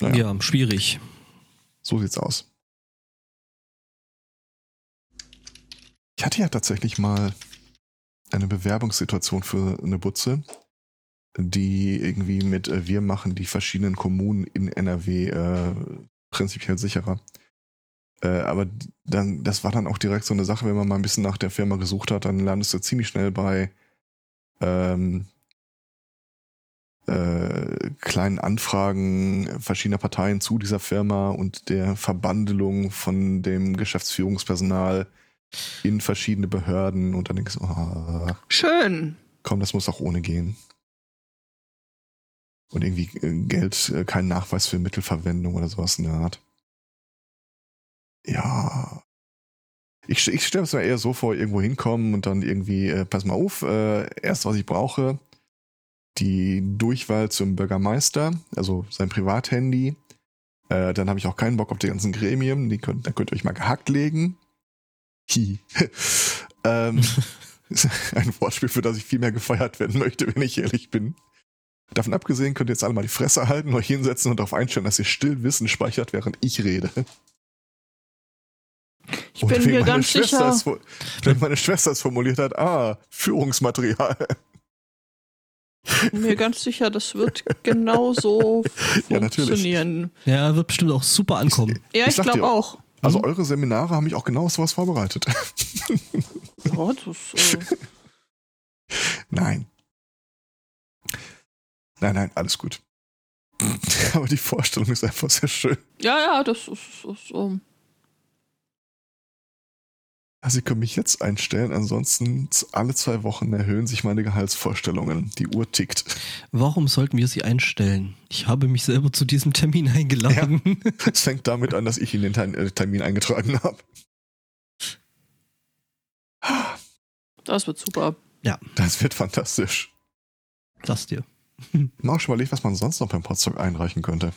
Naja. Ja, schwierig. So sieht's aus. Ich hatte ja tatsächlich mal eine Bewerbungssituation für eine Butze, die irgendwie mit äh, wir machen die verschiedenen Kommunen in NRW äh, prinzipiell sicherer. Äh, aber dann, das war dann auch direkt so eine Sache, wenn man mal ein bisschen nach der Firma gesucht hat, dann landest du ziemlich schnell bei ähm, äh, kleinen Anfragen verschiedener Parteien zu dieser Firma und der Verbandelung von dem Geschäftsführungspersonal in verschiedene Behörden und dann denkst du, ah, Schön. komm, das muss auch ohne gehen. Und irgendwie äh, Geld, äh, kein Nachweis für Mittelverwendung oder sowas in der Art. Ja. Ich, ich stelle es mir eher so vor, irgendwo hinkommen und dann irgendwie, äh, pass mal auf, äh, erst was ich brauche, die Durchwahl zum Bürgermeister, also sein Privathandy. Äh, dann habe ich auch keinen Bock auf die ganzen Gremien, die könnt, da könnt ihr euch mal gehackt legen. Hi. (laughs) ähm, (laughs) (laughs) ein Wortspiel, für das ich viel mehr gefeiert werden möchte, wenn ich ehrlich bin. Davon abgesehen könnt ihr jetzt alle mal die Fresse halten, euch hinsetzen und darauf einstellen, dass ihr still Wissen speichert, während ich rede. Ich bin mir ganz Schwester sicher. Wenn meine Schwester es formuliert hat, ah, Führungsmaterial. Ich bin mir ganz sicher, das wird genauso (laughs) Ja, natürlich. funktionieren. Ja, wird bestimmt auch super ankommen. Ja, Ich ich glaube auch. Also eure Seminare haben mich auch genau auf sowas vorbereitet. (laughs) Ja, das, äh, Nein. Nein, nein, alles gut. (laughs) Aber die Vorstellung ist einfach sehr schön. ja, ja, das ist, ist ähm, Also, Sie können mich jetzt einstellen, ansonsten alle zwei Wochen erhöhen sich meine Gehaltsvorstellungen. Die Uhr tickt. Warum sollten wir sie einstellen? Ich habe mich selber zu diesem Termin eingeladen. Es fängt damit an, dass ich in den äh, Termin eingetragen habe. das wird super. Das wird fantastisch. Sag's dir. Mal auch schon überlegt, was man sonst noch beim Potsdok einreichen könnte.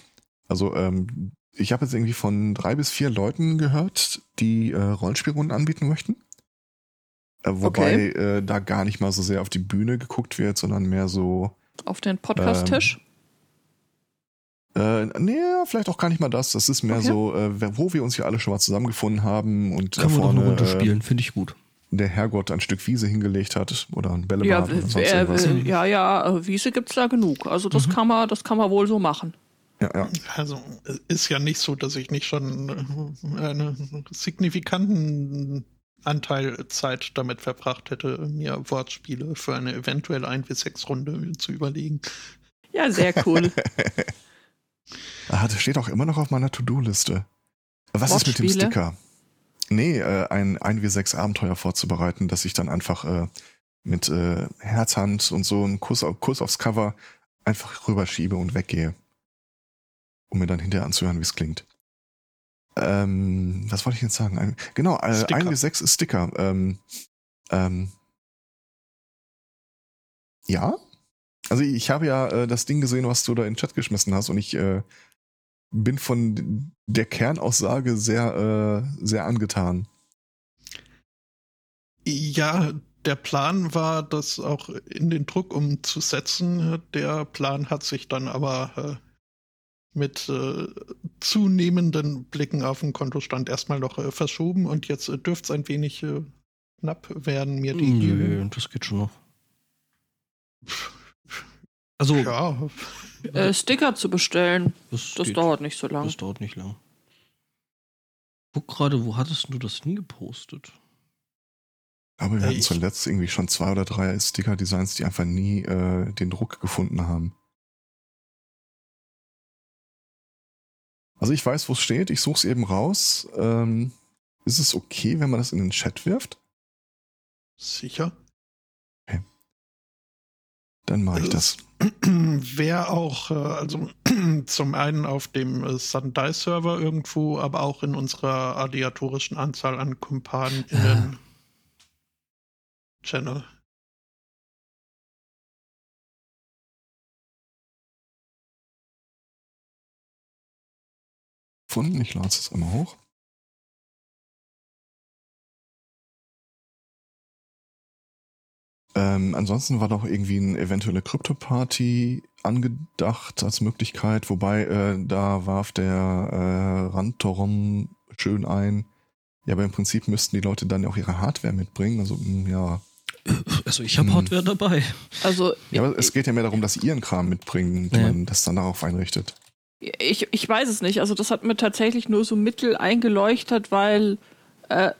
Also, ähm, ich habe jetzt irgendwie von drei bis vier Leuten gehört, die äh, Rollenspielrunden anbieten möchten. Äh, wobei äh, da gar nicht mal so sehr auf die Bühne geguckt wird, sondern mehr so, Auf den Podcast-Tisch. äh, nee, vielleicht auch gar nicht mal das. Das ist mehr Okay. so, äh, wo wir uns hier alle schon mal zusammengefunden haben und da Können wir doch eine vorne Runde äh, spielen, finde ich gut. der Herrgott ein Stück Wiese hingelegt hat oder ein Ja, Bällebad oder sonst äh, irgendwas. äh, ja, ja, äh, Wiese gibt's da genug. Also das Mhm. kann man, das kann man wohl so machen. Ja, ja. Also es ist ja nicht so, dass ich nicht schon äh, einen signifikanten Anteil Zeit damit verbracht hätte, mir Wortspiele für eine eventuelle 1v6-Runde zu überlegen. Ja, sehr cool. (laughs) Ah, das steht auch immer noch auf meiner To-Do-Liste. Was ist mit dem? Sticker? Nee, äh, ein 1w6 Abenteuer vorzubereiten, dass ich dann einfach äh, mit äh, Herzhand und so einen Kuss, Kuss aufs Cover einfach rüberschiebe und weggehe. Um mir dann hinterher anzuhören, wie es klingt. Ähm, was wollte ich jetzt sagen? Ein, genau, äh, Sticker. 1w6 ist Sticker. Ähm, ähm, ja? Also ich habe ja äh, das Ding gesehen, was du da in den Chat geschmissen hast und ich äh, bin von der Kernaussage sehr, äh, sehr angetan. Ja, der Plan war, das auch in den Druck umzusetzen. Der Plan hat sich dann aber äh, mit äh, zunehmenden Blicken auf den Kontostand erstmal noch äh, verschoben und jetzt äh, dürfte es ein wenig äh, knapp werden, mir die. Nö, das geht schon noch. Also, Ja, äh, Sticker zu bestellen, das, das dauert nicht so lang. Das dauert nicht lang. Guck gerade, wo hattest du das hingepostet? Aber wir Äh, hatten zuletzt irgendwie schon zwei oder drei Sticker-Designs, die einfach nie äh, den Druck gefunden haben. Also ich weiß, wo es steht, ich suche es eben raus. Ähm, ist es okay, wenn man das in den Chat wirft? sicher. Dann mache ich Äh, das. (clears throat) Wer auch, äh, also (clears throat) zum einen auf dem äh, Sundial-Server irgendwo, aber auch in unserer adiatorischen Anzahl an Kumpanen Gefunden, ich lade es einmal hoch. Ähm, ansonsten war doch irgendwie eine eventuelle Krypto-Party angedacht als Möglichkeit, wobei äh, da warf der äh, Randtoron schön ein. Ja, aber im Prinzip müssten die Leute dann ja auch ihre Hardware mitbringen. Also, mh, ja. Also, ich habe Hm. Hardware dabei. Also Ja, aber es geht ja mehr darum, dass sie ihren Kram mitbringen, Ja. man das dann darauf einrichtet. Ich, ich weiß es nicht. Also das hat mir tatsächlich nur so mittel eingeleuchtet, weil äh,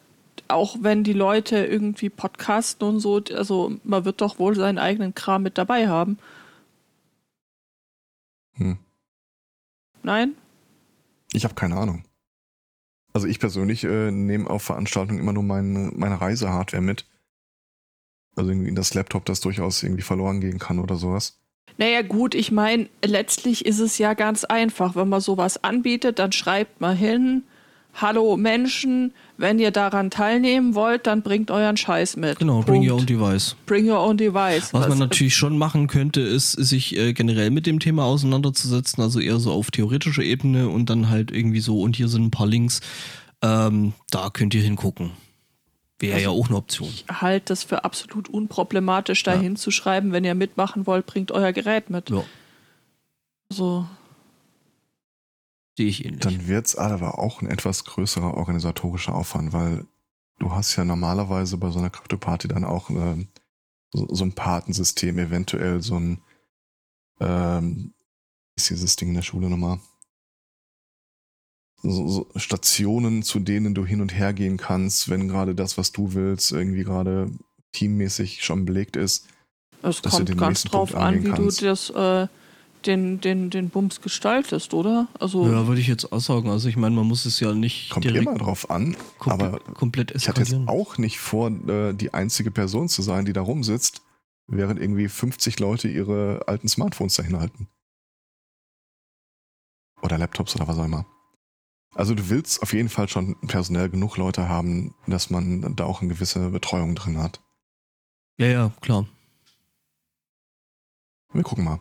auch wenn die Leute irgendwie podcasten und so, also man wird doch wohl seinen eigenen Kram mit dabei haben. Hm. Nein? Ich habe keine Ahnung. Also ich persönlich äh, nehme auf Veranstaltungen immer nur meine, meine Reisehardware mit. Also irgendwie das Laptop, das durchaus irgendwie verloren gehen kann oder sowas. Naja gut, ich meine, letztlich ist es ja ganz einfach. Wenn man sowas anbietet, dann schreibt man hin, hallo Menschen, wenn ihr daran teilnehmen wollt, dann bringt euren Scheiß mit. Genau, bring your own device. Bring your own device. Was, man natürlich schon machen könnte, ist, sich äh, generell mit dem Thema auseinanderzusetzen, also eher so auf theoretischer Ebene und dann halt irgendwie so, und hier sind ein paar Links, ähm, da könnt ihr hingucken. Wäre Also ja auch eine Option. Ich halte das für absolut unproblematisch, da hinzuschreiben, wenn ihr mitmachen wollt, bringt euer Gerät mit. Ja, So, sehe ich ähnlich. Dann wird's aber auch ein etwas größerer organisatorischer Aufwand, weil du hast ja normalerweise bei so einer Krypto-Party dann auch ähm, so, so ein Patensystem, eventuell so ein ähm, wie ist dieses Ding in der Schule nochmal? So, so Stationen, zu denen du hin und her gehen kannst, wenn gerade das, was du willst, irgendwie gerade teammäßig schon belegt ist. es kommt den ganz drauf Punkt an, wie kannst. du das, äh, den, den, den Bums gestaltest, oder? Also, ja, würde ich jetzt auch sagen. Also ich meine, man muss es ja nicht Kommt direkt immer drauf an, komple aber komplett Ich hatte jetzt auch nicht vor, äh, die einzige Person zu sein, die da rumsitzt, während irgendwie 50 Leute ihre alten Smartphones dahin halten. Oder Laptops oder was auch immer. Also du willst auf jeden Fall schon personell genug Leute haben, dass man da auch eine gewisse Betreuung drin hat. Ja, ja, klar. Wir gucken mal.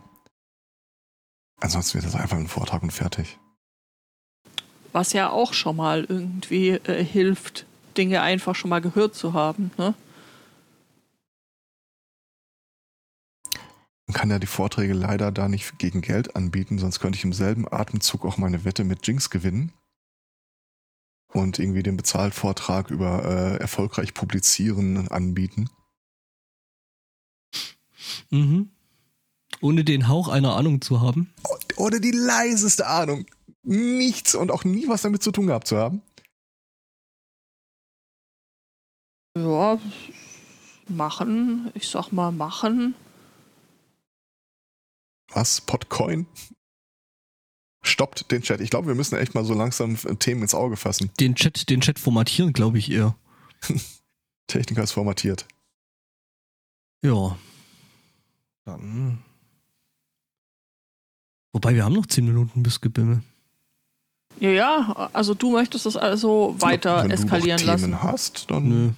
Ansonsten wird das einfach ein Vortrag und fertig. was ja auch schon mal irgendwie äh, hilft, Dinge einfach schon mal gehört zu haben. Ne? Man kann ja die Vorträge leider da nicht gegen Geld anbieten, sonst könnte ich im selben Atemzug auch meine Wette mit Jinx gewinnen. Und irgendwie den Bezahlvortrag über äh, erfolgreich publizieren anbieten. Mhm. Ohne den Hauch einer Ahnung zu haben. Oder die leiseste Ahnung. Nichts und auch nie was damit zu tun gehabt zu haben. Ja, machen, ich sag mal machen. Was? Podcoin? Stoppt den Chat. Ich glaube, wir müssen echt mal so langsam Themen ins Auge fassen. Den Chat, den Chat formatieren, glaube ich eher. (laughs) Techniker ist formatiert. Ja. Dann. Wobei, wir haben noch 10 Minuten bis Gebimmel. Ja, ja, also du möchtest das also weiter Wenn eskalieren du noch Themen lassen. hast, dann Nö.